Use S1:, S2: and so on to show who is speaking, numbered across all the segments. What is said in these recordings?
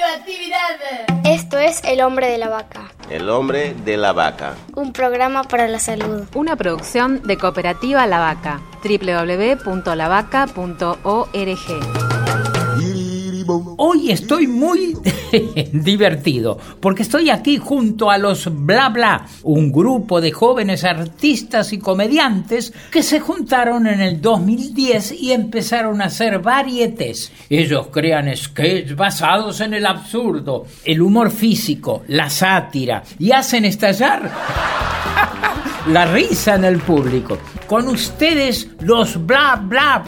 S1: Radioactividad.
S2: Esto es El Hombre de la Vaca.
S3: El hombre de la vaca.
S2: Un programa para la salud.
S4: Una producción de Cooperativa La Vaca. www.lavaca.org.
S5: Hoy estoy muy divertido porque estoy aquí junto a los Bla Bla, un grupo de jóvenes artistas y comediantes que se juntaron en el 2010 y empezaron a hacer varietés. Ellos crean sketches basados en el absurdo, el humor físico, la sátira y hacen estallar la risa en el público. Con ustedes los Bla Bla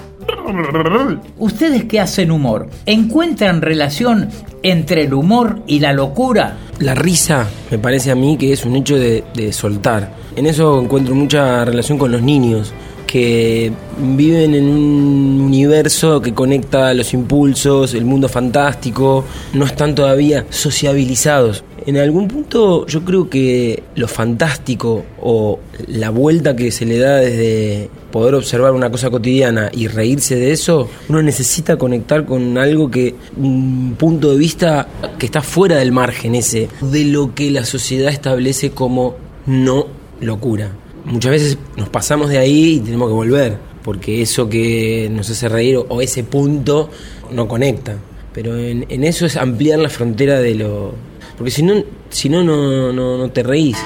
S5: Ustedes que hacen humor, ¿encuentran relación entre el humor y la locura?
S6: La risa me parece a mí que es un hecho de, soltar. En eso encuentro mucha relación con los niños que viven en un universo que conecta los impulsos, el mundo fantástico, no están todavía sociabilizados. En algún punto yo creo que lo fantástico o la vuelta que se le da desde poder observar una cosa cotidiana y reírse de eso, uno necesita conectar con algo que, un punto de vista que está fuera del margen ese, de lo que la sociedad establece como no locura muchas veces nos pasamos de ahí y tenemos que volver, porque eso que nos hace reír o ese punto no conecta. Pero en, eso es ampliar la frontera de lo... Porque si no, si no, no, no te reís.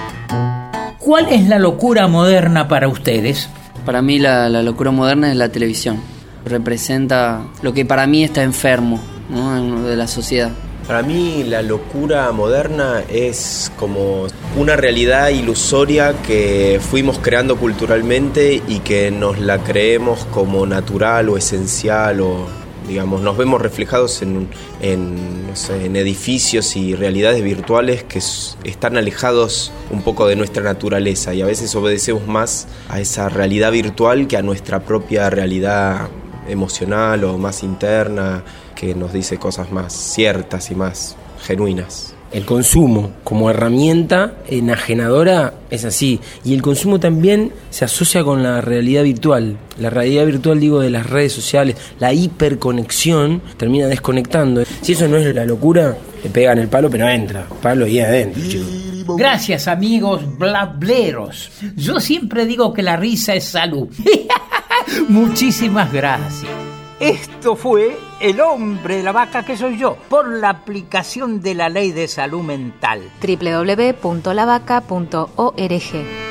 S5: ¿Cuál es la locura moderna para ustedes?
S7: Para mí la, la, locura moderna es la televisión. Representa lo que para mí está enfermo ¿no? de la sociedad.
S3: Para mí la locura moderna es como una realidad ilusoria que fuimos creando culturalmente y que nos la creemos como natural o esencial o digamos nos vemos reflejados en, en, no sé, en edificios y realidades virtuales que están alejados un poco de nuestra naturaleza y a veces obedecemos más a esa realidad virtual que a nuestra propia realidad emocional o más interna que nos dice cosas más ciertas y más genuinas.
S6: El consumo como herramienta enajenadora es así. Y el consumo también se asocia con la realidad virtual. La realidad virtual, digo, de las redes sociales, la hiperconexión termina desconectando. Si eso no es la locura, le pegan el palo, pero entra. Palo y adentro, chicos.
S5: Gracias, amigos blableros. Yo siempre digo que la risa es salud. Muchísimas gracias. Esto fue El hombre de la vaca que soy yo, por la aplicación de la ley de salud mental.
S4: www.lavaca.org